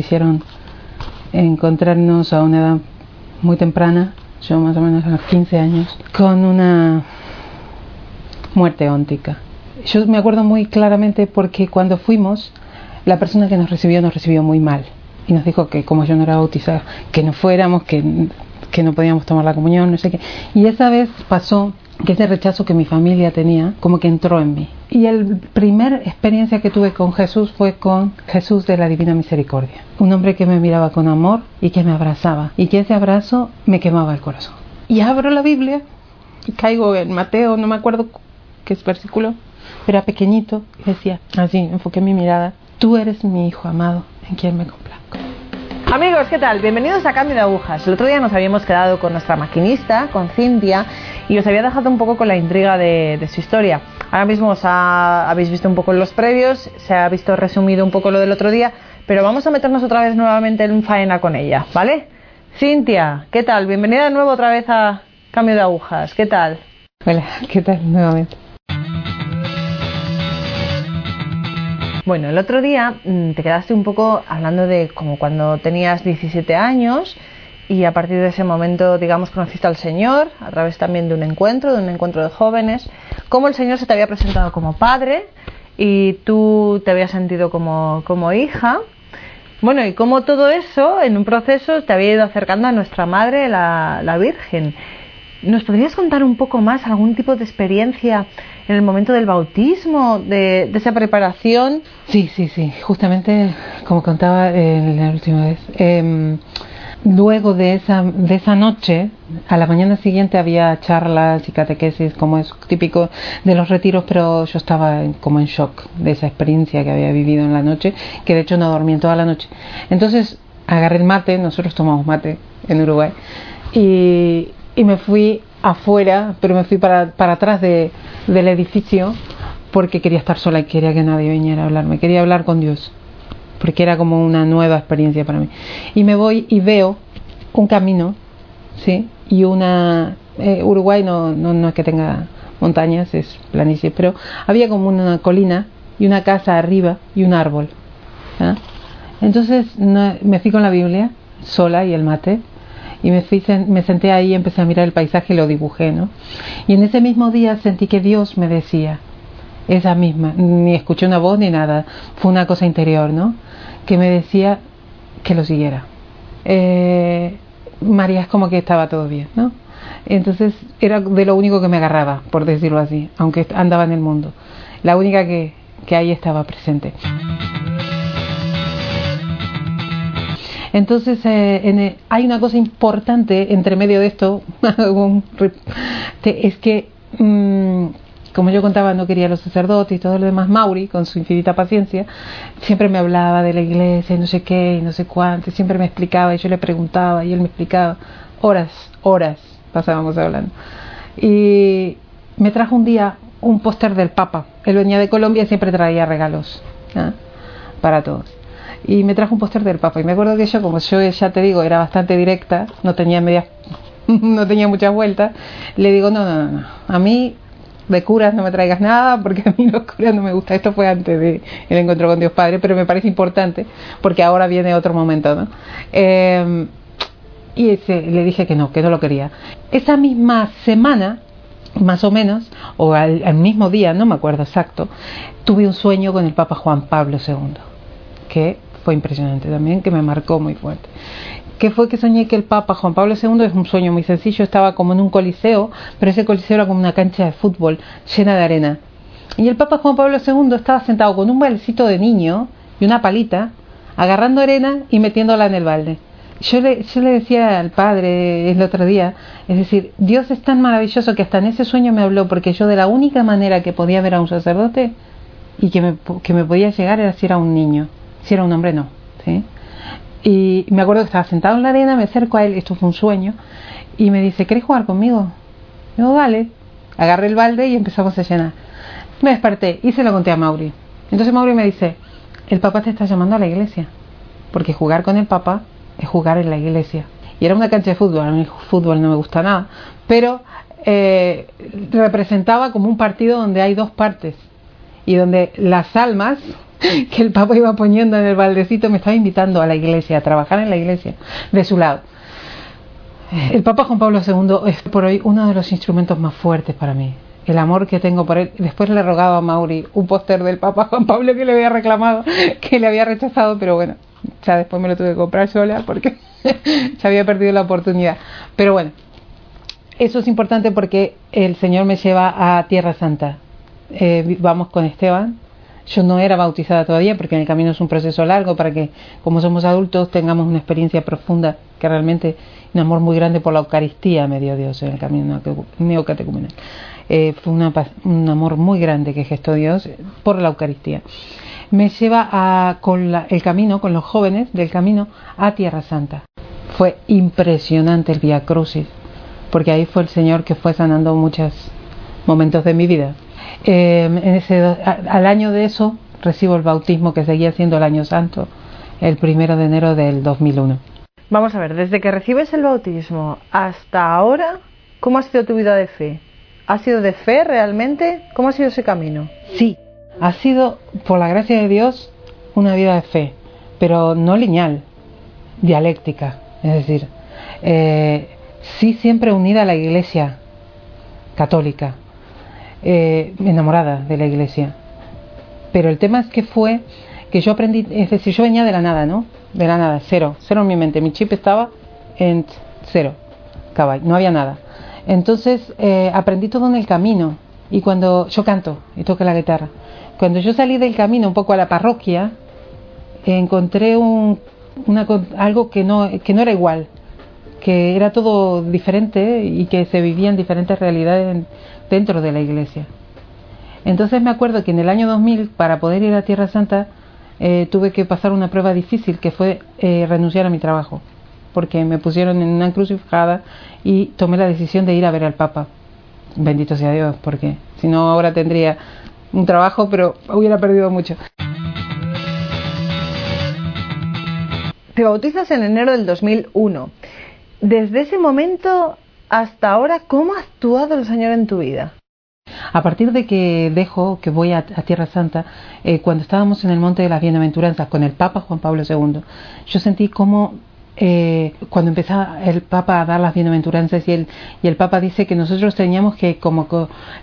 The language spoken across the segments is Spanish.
hicieron encontrarnos a una edad muy temprana, yo más o menos a los 15 años, con una muerte óntica. Yo me acuerdo muy claramente porque cuando fuimos, la persona que nos recibió nos recibió muy mal y nos dijo que como yo no era bautizada, que no fuéramos, que, que no podíamos tomar la comunión, no sé qué. Y esa vez pasó que ese rechazo que mi familia tenía, como que entró en mí. Y la primera experiencia que tuve con Jesús fue con Jesús de la Divina Misericordia. Un hombre que me miraba con amor y que me abrazaba. Y que ese abrazo me quemaba el corazón. Y abro la Biblia y caigo en Mateo, no me acuerdo qué es versículo, era pequeñito, decía, así, enfoqué mi mirada, tú eres mi hijo amado, en quien me complazco. Amigos, ¿qué tal? Bienvenidos a Cambio de Agujas. El otro día nos habíamos quedado con nuestra maquinista, con Cintia, y os había dejado un poco con la intriga de, su historia. Ahora mismo os habéis visto un poco los previos, se ha visto resumido un poco lo del otro día, pero vamos a meternos otra vez nuevamente en faena con ella, ¿vale? Cintia, ¿qué tal? Bienvenida de nuevo otra vez a Cambio de Agujas. ¿Qué tal? Hola, ¿qué tal nuevamente? Bueno, el otro día mm, te quedaste un poco hablando de como cuando tenías 17 años y a partir de ese momento, digamos, conociste al Señor a través también de un encuentro, de un encuentro de jóvenes, cómo el Señor se te había presentado como padre y tú te habías sentido como, como hija. Bueno, y cómo todo eso en un proceso te había ido acercando a nuestra Madre, la, la Virgen. ¿Nos podrías contar un poco más algún tipo de experiencia en el momento del bautismo, de, esa preparación? Sí, sí, sí. Justamente, como contaba en la última vez, em, luego de esa, de esa noche, a la mañana siguiente había charlas y catequesis, como es típico de los retiros, pero yo estaba como en shock de esa experiencia que había vivido en la noche, que de hecho no dormí en toda la noche. Entonces agarré el mate, nosotros tomamos mate en Uruguay, y, y me fui afuera, pero me fui para, para atrás de, del edificio porque quería estar sola y quería que nadie viniera a hablarme, quería hablar con Dios, porque era como una nueva experiencia para mí. Y me voy y veo un camino, ¿sí? Y una... Eh, Uruguay no, no, no es que tenga montañas, es planicie, pero había como una colina y una casa arriba y un árbol. ¿ah? Entonces me fui con la Biblia sola y el mate y me, fui, me senté ahí empecé a mirar el paisaje y lo dibujé, ¿no? Y en ese mismo día sentí que Dios me decía, esa misma, ni escuché una voz ni nada, fue una cosa interior, ¿no? Que me decía que lo siguiera. Eh, María es como que estaba todo bien, ¿no? Entonces era de lo único que me agarraba, por decirlo así, aunque andaba en el mundo. La única que, que ahí estaba presente. Entonces, eh, hay una cosa importante entre medio de esto, es que, mm, como yo contaba, no quería los sacerdotes y todo lo demás, Mauri, con su infinita paciencia, siempre me hablaba de la iglesia y no sé qué y no sé cuánto, siempre me explicaba y yo le preguntaba y él me explicaba, horas, horas pasábamos hablando. Y me trajo un día un póster del Papa. Él venía de Colombia y siempre traía regalos ¿ah? para todos y me trajo un póster del Papa. Y me acuerdo que yo, como yo ya te digo, era bastante directa, no tenía medias, no tenía muchas vueltas, le digo, no, no, no, a mí de curas no me traigas nada porque a mí los curas no me gusta. Esto fue antes del el encuentro con Dios Padre, pero me parece importante porque ahora viene otro momento, ¿no? Eh, y ese, le dije que no, que no lo quería. Esa misma semana, más o menos, o al, al mismo día, no me acuerdo exacto, tuve un sueño con el Papa Juan Pablo II, que fue impresionante también, que me marcó muy fuerte. Que fue que soñé que el Papa Juan Pablo II es un sueño muy sencillo, estaba como en un coliseo, pero ese coliseo era como una cancha de fútbol llena de arena. Y el Papa Juan Pablo II estaba sentado con un baldecito de niño y una palita, agarrando arena y metiéndola en el balde. Yo le, yo le decía al padre el otro día, es decir, Dios es tan maravilloso que hasta en ese sueño me habló, porque yo de la única manera que podía ver a un sacerdote y que me, que me podía llegar era si era un niño. Si era un hombre, no. ¿sí? Y me acuerdo que estaba sentado en la arena, me acerco a él, esto fue un sueño, y me dice, ¿querés jugar conmigo? Yo, vale. Agarré el balde y empezamos a llenar. Me desperté y se lo conté a Mauri. Entonces Mauri me dice, el papá te está llamando a la iglesia, porque jugar con el papá es jugar en la iglesia. Y era una cancha de fútbol, a mí el fútbol no me gusta nada, pero eh, representaba como un partido donde hay dos partes y donde las almas que el Papa iba poniendo en el baldecito, me estaba invitando a la iglesia, a trabajar en la iglesia, de su lado. El Papa Juan Pablo II es por hoy uno de los instrumentos más fuertes para mí. El amor que tengo por él. Después le rogaba a Mauri un póster del Papa Juan Pablo que le había reclamado, que le había rechazado, pero bueno, ya después me lo tuve que comprar sola porque se había perdido la oportunidad. Pero bueno, eso es importante porque el Señor me lleva a Tierra Santa. Eh, vamos con Esteban. Yo no era bautizada todavía porque en el camino es un proceso largo para que, como somos adultos, tengamos una experiencia profunda que realmente un amor muy grande por la Eucaristía me dio Dios en el camino neocatecumenal. Eh, fue un amor muy grande que gestó Dios por la Eucaristía. Me lleva a, con el camino, con los jóvenes del camino, a Tierra Santa. Fue impresionante el Via Crucis, porque ahí fue el Señor que fue sanando muchos momentos de mi vida. Eh, en ese, al año de eso recibo el bautismo que seguía siendo el año santo, el primero de enero del 2001. Vamos a ver, desde que recibes el bautismo hasta ahora, ¿cómo ha sido tu vida de fe? ¿Ha sido de fe realmente? ¿Cómo ha sido ese camino? Sí, ha sido, por la gracia de Dios, una vida de fe, pero no lineal, dialéctica. Es decir, eh, sí siempre unida a la iglesia católica, eh, enamorada de la iglesia. Pero el tema es que fue que yo aprendí, es decir, yo venía de la nada, ¿no? de la nada, cero, cero en mi mente. Mi chip estaba en cero, cabal, no había nada. Entonces eh, aprendí todo en el camino. Y cuando yo canto y toco la guitarra, cuando yo salí del camino un poco a la parroquia, encontré un, una, algo que no, que no era igual, que era todo diferente y que se vivían diferentes realidades dentro de la iglesia. Entonces me acuerdo que en el año 2000, para poder ir a Tierra Santa, eh, tuve que pasar una prueba difícil que fue eh, renunciar a mi trabajo, porque me pusieron en una encrucijada y tomé la decisión de ir a ver al Papa. Bendito sea Dios, porque si no ahora tendría un trabajo, pero hubiera perdido mucho. Te bautizas en enero del 2001. Desde ese momento hasta ahora, ¿cómo ha actuado el Señor en tu vida? A partir de que dejo, que voy a, Tierra Santa, eh, cuando estábamos en el Monte de las Bienaventuranzas con el Papa Juan Pablo II, yo sentí como eh, cuando empezaba el Papa a dar las bienaventuranzas y el, y el Papa dice que nosotros teníamos que como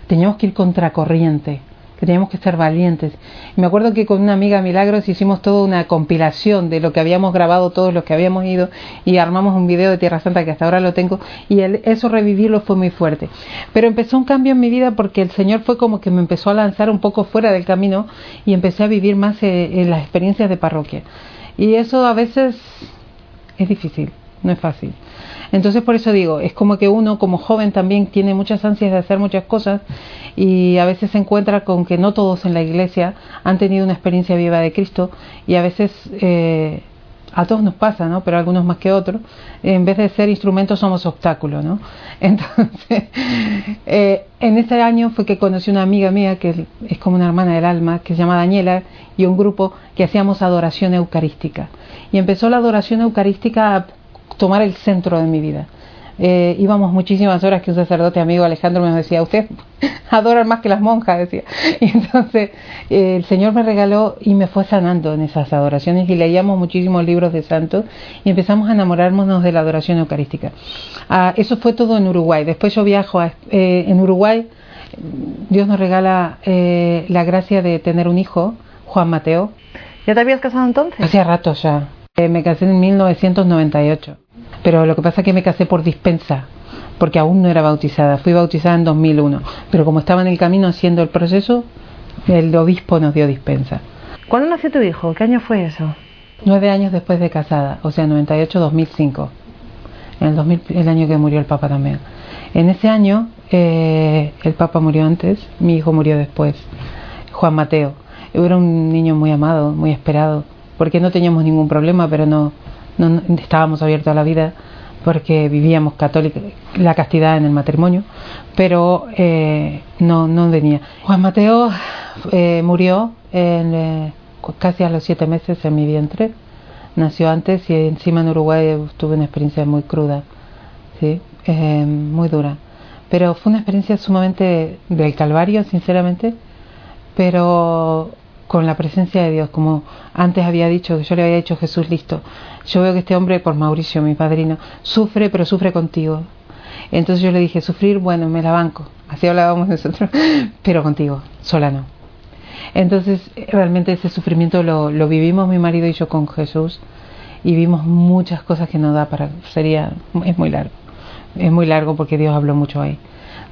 teníamos que ir contracorriente teníamos que ser valientes. Me acuerdo que con una amiga Milagros hicimos toda una compilación de lo que habíamos grabado todos los que habíamos ido y armamos un video de Tierra Santa que hasta ahora lo tengo y eso revivirlo fue muy fuerte. Pero empezó un cambio en mi vida porque el Señor fue como que me empezó a lanzar un poco fuera del camino y empecé a vivir más eh, en las experiencias de parroquia. Y eso a veces es difícil, no es fácil. Entonces por eso digo, es como que uno como joven también tiene muchas ansias de hacer muchas cosas y a veces se encuentra con que no todos en la iglesia han tenido una experiencia viva de Cristo y a veces eh, a todos nos pasa, ¿no? Pero algunos más que otros. En vez de ser instrumentos somos obstáculos, ¿no? Entonces, eh, en este año fue que conocí una amiga mía que es como una hermana del alma, que se llama Daniela, y un grupo que hacíamos adoración eucarística. Y empezó la adoración eucarística tomar el centro de mi vida. Eh, íbamos muchísimas horas que un sacerdote amigo Alejandro me decía, usted adora más que las monjas, decía. Y entonces eh, el Señor me regaló y me fue sanando en esas adoraciones y leíamos muchísimos libros de santos y empezamos a enamorarnos de la adoración eucarística. Ah, eso fue todo en Uruguay. Después yo viajo a, eh, en Uruguay. Dios nos regala la gracia de tener un hijo, Juan Mateo. ¿Ya te habías casado entonces? Hacía rato ya. me casé en 1998 pero lo que pasa es que me casé por dispensa, porque aún no era bautizada. Fui bautizada en 2001, pero como estaba en el camino haciendo el proceso, el obispo nos dio dispensa. ¿Cuándo nació tu hijo? ¿Qué año fue eso? Nueve años después de casada, o sea, 98-2005. En el 2000, el año que murió el Papa también. En ese año, eh, el Papa murió antes, mi hijo murió después, Juan Mateo. Era un niño muy amado, muy esperado, porque no teníamos ningún problema, pero no, no, estábamos abiertos a la vida porque vivíamos católica, la castidad en el matrimonio, pero eh, no, no venía. Juan Mateo eh, murió en, eh, casi a los siete meses en mi vientre. Nació antes y encima en Uruguay tuve una experiencia muy cruda, ¿sí? muy dura. Pero fue una experiencia sumamente del calvario, sinceramente, pero con la presencia de Dios, como antes había dicho, yo le había dicho Jesús, listo, yo veo que este hombre, por Mauricio, mi padrino, sufre, pero sufre contigo. Entonces yo le dije, sufrir, bueno, me la banco, así hablábamos nosotros, pero contigo, sola no. Entonces, realmente ese sufrimiento lo, lo vivimos mi marido y yo con Jesús y vimos muchas cosas que no da para, sería, es muy largo, es muy largo porque Dios habló mucho ahí.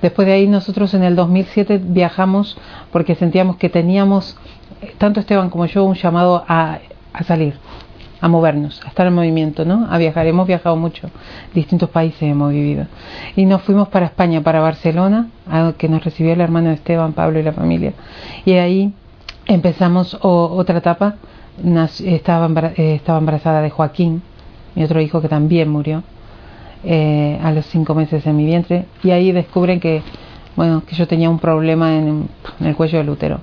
Después de ahí nosotros en el 2007 viajamos porque sentíamos que teníamos, tanto Esteban como yo, un llamado a, a salir, a movernos, a estar en movimiento, ¿no? A viajar. Hemos viajado mucho, distintos países hemos vivido. Y nos fuimos para España, para Barcelona, a que nos recibió el hermano de Esteban, Pablo y la familia. Y ahí empezamos otra etapa. estaba, eh, estaba embarazada de Joaquín, mi otro hijo que también murió eh, a los cinco meses en mi vientre y ahí descubren que bueno que yo tenía un problema en, el cuello del útero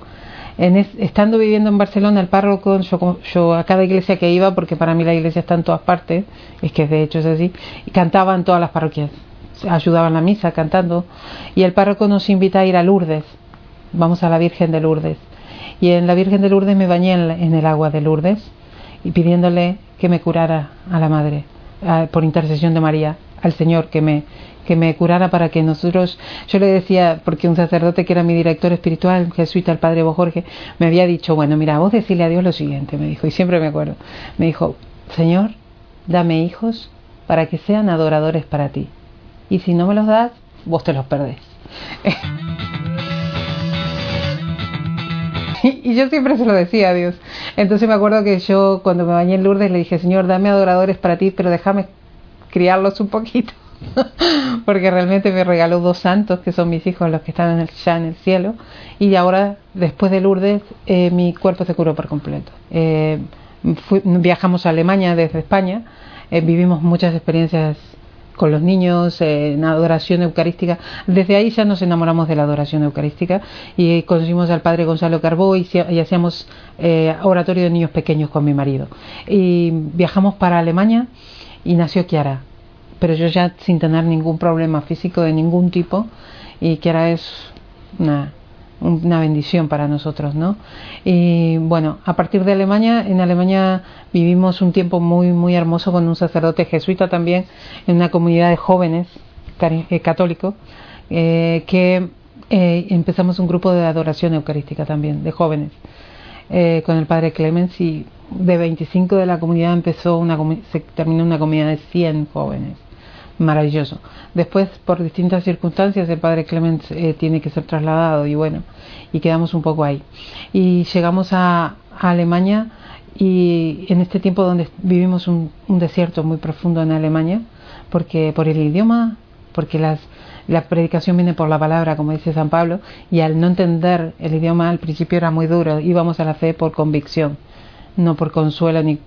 estando viviendo en Barcelona el párroco yo, a cada iglesia que iba porque para mí la iglesia está en todas partes es que de hecho es así y cantaba todas las parroquias. Ayudaban la misa cantando. Y el párroco nos invita a ir a Lourdes. Vamos a la Virgen de Lourdes. Y en la Virgen de Lourdes me bañé en, el agua de Lourdes y pidiéndole que me curara a la madre por intercesión de María al Señor que me, que me curara para que nosotros, yo le decía, porque un sacerdote que era mi director espiritual, jesuita, el padre Jorge, me había dicho, bueno, mira, vos decirle a Dios lo siguiente, me dijo, y siempre me acuerdo, me dijo, Señor, dame hijos para que sean adoradores para ti, y si no me los das, vos te los perdés. y yo siempre se lo decía a Dios. Entonces me acuerdo que yo cuando me bañé en Lourdes le dije, Señor, dame adoradores para ti, pero déjame criarlos un poquito, porque realmente me regaló dos santos, que son mis hijos, los que están ya en el cielo, y ahora, después de Lourdes, eh, mi cuerpo se curó por completo. Eh, viajamos a Alemania desde España, eh, vivimos muchas experiencias con los niños en adoración eucarística. Desde ahí ya nos enamoramos de la adoración eucarística y conocimos al padre Gonzalo Carbó y, y hacíamos oratorio de niños pequeños con mi marido. Y viajamos para Alemania y nació Kiara. Pero yo ya sin tener ningún problema físico de ningún tipo y Kiara es una, una bendición para nosotros, ¿no? Y bueno, a partir de Alemania, en Alemania vivimos un tiempo muy muy hermoso con un sacerdote jesuita también en una comunidad de jóvenes eh, católicos eh, que eh, empezamos un grupo de adoración eucarística también de jóvenes con el padre Clemens y de 25 de la comunidad empezó una se terminó una comunidad de 100 jóvenes maravilloso. Después por distintas circunstancias el padre Clemens eh, tiene que ser trasladado y bueno y quedamos un poco ahí. Y llegamos a, Alemania y en este tiempo donde vivimos un, un, desierto muy profundo en Alemania porque por el idioma porque las la predicación viene por la palabra, como dice San Pablo, y al no entender el idioma al principio era muy duro, íbamos a la fe por convicción no por consuelo ni,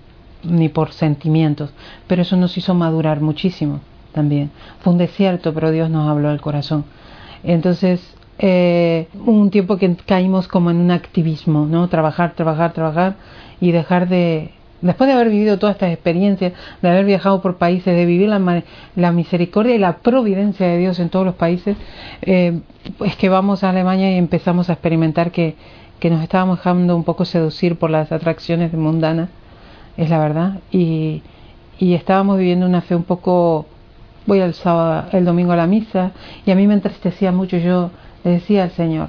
ni por sentimientos, pero eso nos hizo madurar muchísimo también. Fue un desierto, pero Dios nos habló al corazón. Entonces, eh, un tiempo que caímos como en un activismo, ¿no? Trabajar, trabajar, trabajar y dejar de, después de haber vivido todas estas experiencias, de haber viajado por países, de vivir la, la misericordia y la providencia de Dios en todos los países, eh, es que vamos a Alemania y empezamos a experimentar que que nos estábamos dejando un poco seducir por las atracciones mundanas, es la verdad, y, y estábamos viviendo una fe un poco, voy el sábado, el domingo a la misa, y a mí me entristecía mucho, yo le decía al Señor,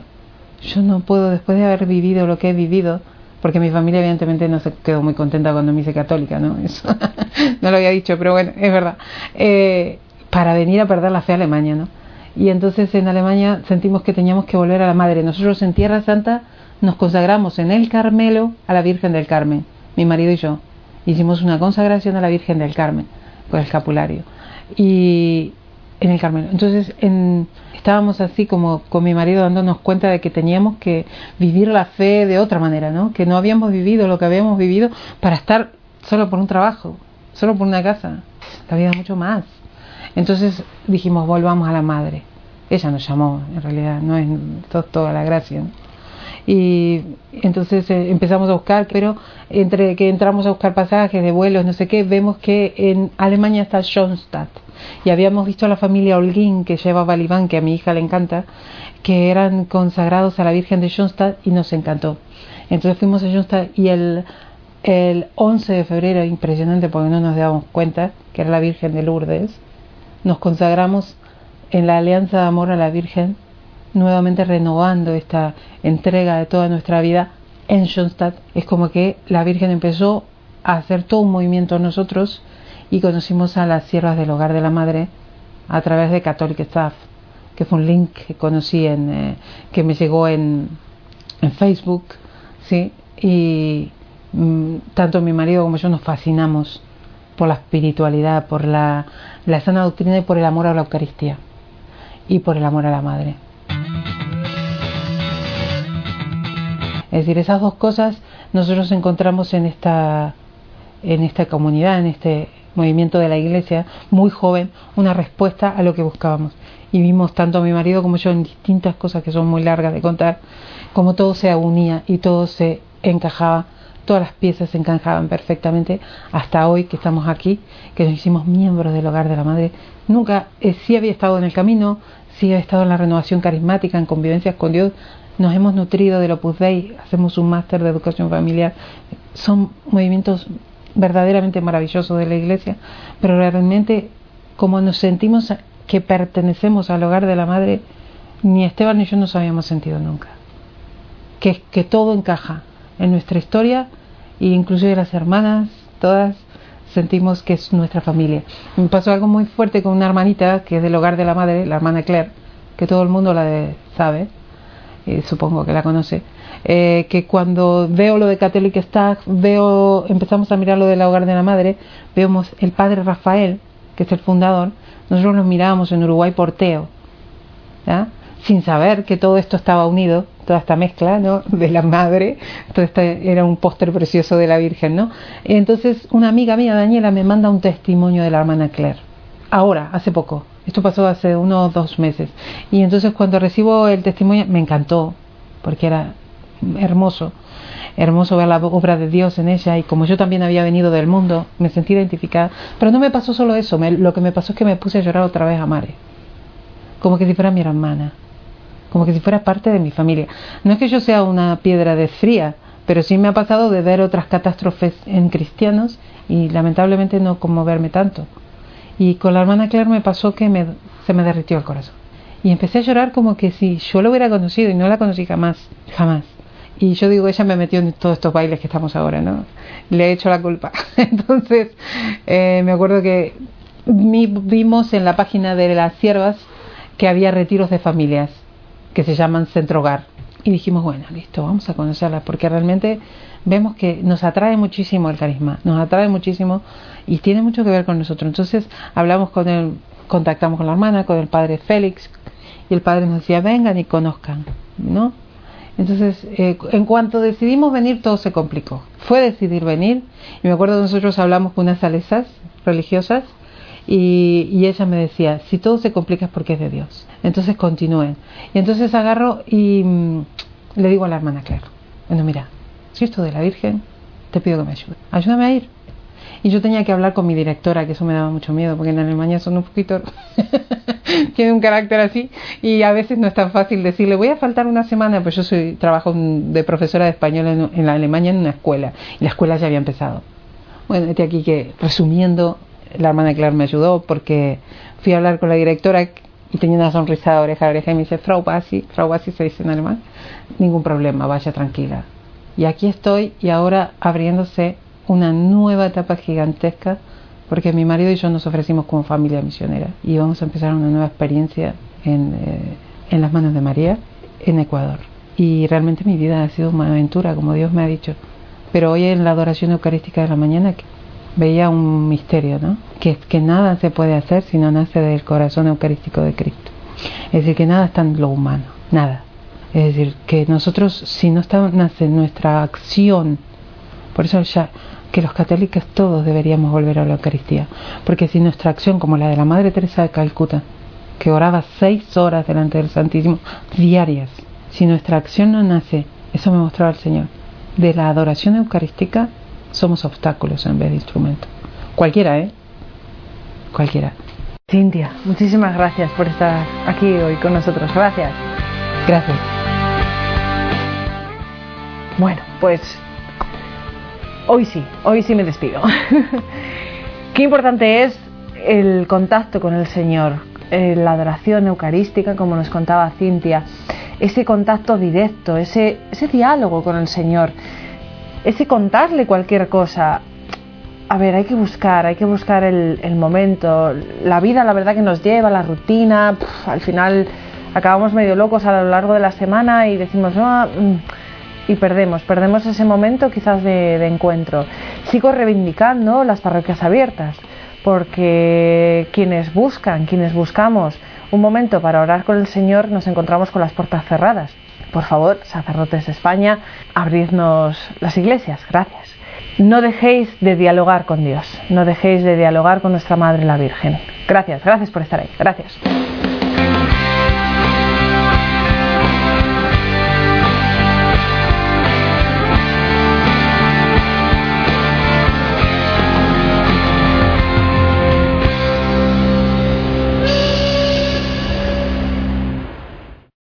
yo no puedo, después de haber vivido lo que he vivido, porque mi familia evidentemente no se quedó muy contenta cuando me hice católica, ¿no? Eso no lo había dicho, pero bueno, es verdad. Eh, para venir a perder la fe a Alemania, ¿no? Y entonces en Alemania sentimos que teníamos que volver a la Madre. Nosotros en Tierra Santa nos consagramos en el Carmelo a la Virgen del Carmen, mi marido y yo. Hicimos una consagración a la Virgen del Carmen con el escapulario. Y en el Carmelo. Entonces en, estábamos así como con mi marido dándonos cuenta de que teníamos que vivir la fe de otra manera, ¿no? Que no habíamos vivido lo que habíamos vivido para estar solo por un trabajo, solo por una casa. La vida mucho más. Entonces dijimos, volvamos a la madre. Ella nos llamó, en realidad, no es toda la gracia. Y entonces eh, empezamos a buscar, pero entre que entramos a buscar pasajes de vuelos, no sé qué, vemos que en Alemania está Schoenstatt. Y habíamos visto a la familia Holguín que llevaba al que a mi hija le encanta, que eran consagrados a la Virgen de Schoenstatt y nos encantó. Entonces fuimos a Schoenstatt y el, el 11 de febrero, impresionante porque no nos dábamos cuenta que era la Virgen de Lourdes, nos consagramos en la alianza de amor a la Virgen nuevamente renovando esta entrega de toda nuestra vida en Schoenstatt. Es como que la Virgen empezó a hacer todo un movimiento en nosotros y conocimos a las siervas del hogar de la madre a través de Catholic Staff, que fue un link que conocí en, eh, que me llegó en, en Facebook, sí, y mm, tanto mi marido como yo nos fascinamos por la espiritualidad, por la, la sana doctrina y por el amor a la Eucaristía y por el amor a la madre. Es decir, esas dos cosas nosotros encontramos en esta, en esta comunidad, en este movimiento de la iglesia, muy joven, una respuesta a lo que buscábamos. Y vimos tanto a mi marido como yo en distintas cosas que son muy largas de contar, como todo se unía y todo se encajaba, todas las piezas se encajaban perfectamente hasta hoy que estamos aquí, que nos hicimos miembros del hogar de la madre. Nunca, eh, sí había estado en el camino, sí había estado en la renovación carismática, en convivencias con Dios, nos hemos nutrido del Opus Dei, hacemos un máster de educación familiar. Son movimientos verdaderamente maravillosos de la Iglesia, pero realmente como nos sentimos que pertenecemos al hogar de la Madre, ni Esteban ni yo nos habíamos sentido nunca. Que, que todo encaja en nuestra historia e inclusive las hermanas, todas sentimos que es nuestra familia. Me pasó algo muy fuerte con una hermanita que es del hogar de la madre, la hermana Claire, que todo el mundo la sabe, eh, supongo que la conoce, eh, que cuando veo lo de Catholic Staff, veo, empezamos a mirar lo del hogar de la madre, vemos el padre Rafael, que es el fundador, nosotros nos mirábamos en Uruguay por Teo, sin saber que todo esto estaba unido, toda esta mezcla ¿no? de la madre, todo este era un póster precioso de la Virgen. ¿no? Entonces una amiga mía, Daniela, me manda un testimonio de la hermana Claire, ahora, hace poco, esto pasó hace unos dos meses. Y entonces cuando recibo el testimonio me encantó, porque era hermoso, hermoso ver la obra de Dios en ella y como yo también había venido del mundo, me sentí identificada. Pero no me pasó solo eso, lo que me pasó es que me puse a llorar otra vez a Mare, como que si fuera mi hermana, como que si fuera parte de mi familia. No es que yo sea una piedra de fría, pero sí me ha pasado de ver otras catástrofes en cristianos y lamentablemente no conmoverme tanto. Y con la hermana Claire me pasó que me, se me derritió el corazón. Y empecé a llorar como que si yo lo hubiera conocido y no la conocí jamás, jamás. Y yo digo, ella me metió en todos estos bailes que estamos ahora, ¿no? Le he hecho la culpa. Entonces, eh, me acuerdo que vimos en la página de las siervas que había retiros de familias que se llaman Centro Hogar. Y dijimos, bueno, listo, vamos a conocerlas, porque realmente vemos que nos atrae muchísimo el carisma, nos atrae muchísimo y tiene mucho que ver con nosotros. Entonces hablamos con él, contactamos con la hermana, con el padre Félix, y el padre nos decía, vengan y conozcan, ¿no? Entonces, eh, en cuanto decidimos venir, todo se complicó. Fue decidir venir, y me acuerdo que nosotros hablamos con unas salesas religiosas, y, ella me decía, si todo se complica es porque es de Dios. Entonces continúen. Y entonces agarro y mm, le digo a la hermana Claire, bueno, mira, si esto de la Virgen, te pido que me ayude. Ayúdame a ir. Y yo tenía que hablar con mi directora, que eso me daba mucho miedo, porque en Alemania son un poquito... tiene un carácter así y a veces no es tan fácil decirle voy a faltar una semana pues yo soy trabajo de profesora de español en, en la Alemania en una escuela y la escuela ya había empezado bueno este aquí que resumiendo la hermana Claire me ayudó porque fui a hablar con la directora y tenía una sonrisa de oreja a oreja y me dice Frau Bassi Frau Bassi se dice en alemán ningún problema vaya tranquila y aquí estoy y ahora abriéndose una nueva etapa gigantesca porque mi marido y yo nos ofrecimos como familia misionera y vamos a empezar una nueva experiencia en, eh, en las manos de María en Ecuador. Y realmente mi vida ha sido una aventura, como Dios me ha dicho. Pero hoy en la adoración eucarística de la mañana veía un misterio, ¿no? Que, que nada se puede hacer si no nace del corazón eucarístico de Cristo. Es decir, que nada está en lo humano, nada. Es decir, que nosotros, si no está, nace nuestra acción, por eso ya que los católicos todos deberíamos volver a la Eucaristía, porque si nuestra acción, como la de la Madre Teresa de Calcuta, que oraba seis horas delante del Santísimo, diarias, si nuestra acción no nace Eso me mostraba el Señor. De la adoración eucarística somos obstáculos en vez de instrumentos. Cualquiera, ¿eh? Cualquiera. Cintia, muchísimas gracias por estar aquí hoy con nosotros. Gracias. Gracias. Bueno, pues hoy sí, hoy sí me despido. Qué importante es el contacto con el Señor, eh, la adoración eucarística, como nos contaba Cintia, ese contacto directo, ese, ese diálogo con el Señor, ese contarle cualquier cosa. A ver, hay que buscar, hay que buscar el, momento. La vida, la verdad, que nos lleva, la rutina, al final acabamos medio locos a lo largo de la semana y decimos, no, mm", y perdemos, perdemos ese momento quizás de, encuentro. Sigo reivindicando las parroquias abiertas, porque quienes buscan, quienes buscamos un momento para orar con el Señor, nos encontramos con las puertas cerradas. Por favor, sacerdotes de España, abridnos las iglesias. Gracias. No dejéis de dialogar con Dios, no dejéis de dialogar con nuestra Madre la Virgen. Gracias, gracias por estar ahí. Gracias.